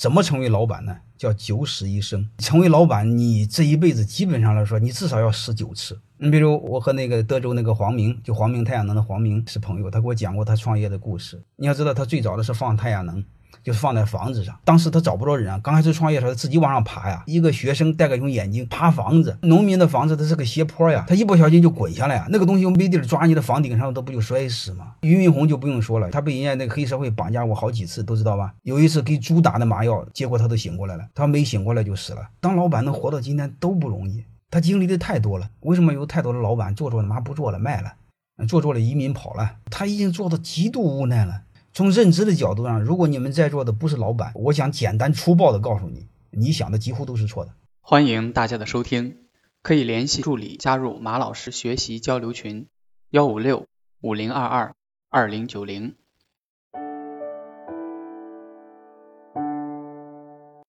怎么成为老板呢？叫九死一生。成为老板，你这一辈子基本上来说，你至少要死九次。你比如我和那个德州那个黄明，就黄明太阳能的黄明是朋友，他给我讲过他创业的故事。你要知道，他最早的是放太阳能。就是放在房子上，当时他找不着人啊。刚开始创业的时候，自己往上爬呀。一个学生戴个用眼镜爬房子，农民的房子它是个斜坡呀，他一不小心就滚下来呀。那个东西没地儿抓，你的房顶上都不就摔死吗？俞敏洪就不用说了，他被人家那个黑社会绑架过好几次，都知道吧？有一次给猪打的麻药，结果他都醒过来了，他没醒过来就死了。当老板能活到今天都不容易，他经历的太多了。为什么有太多的老板做做他妈不做了卖了，做做了移民跑了？他已经做到极度无奈了。从认知的角度上，如果你们在座的不是老板，我想简单粗暴的告诉你，你想的几乎都是错的。欢迎大家的收听，可以联系助理加入马老师学习交流群：幺五六五零二二二零九零。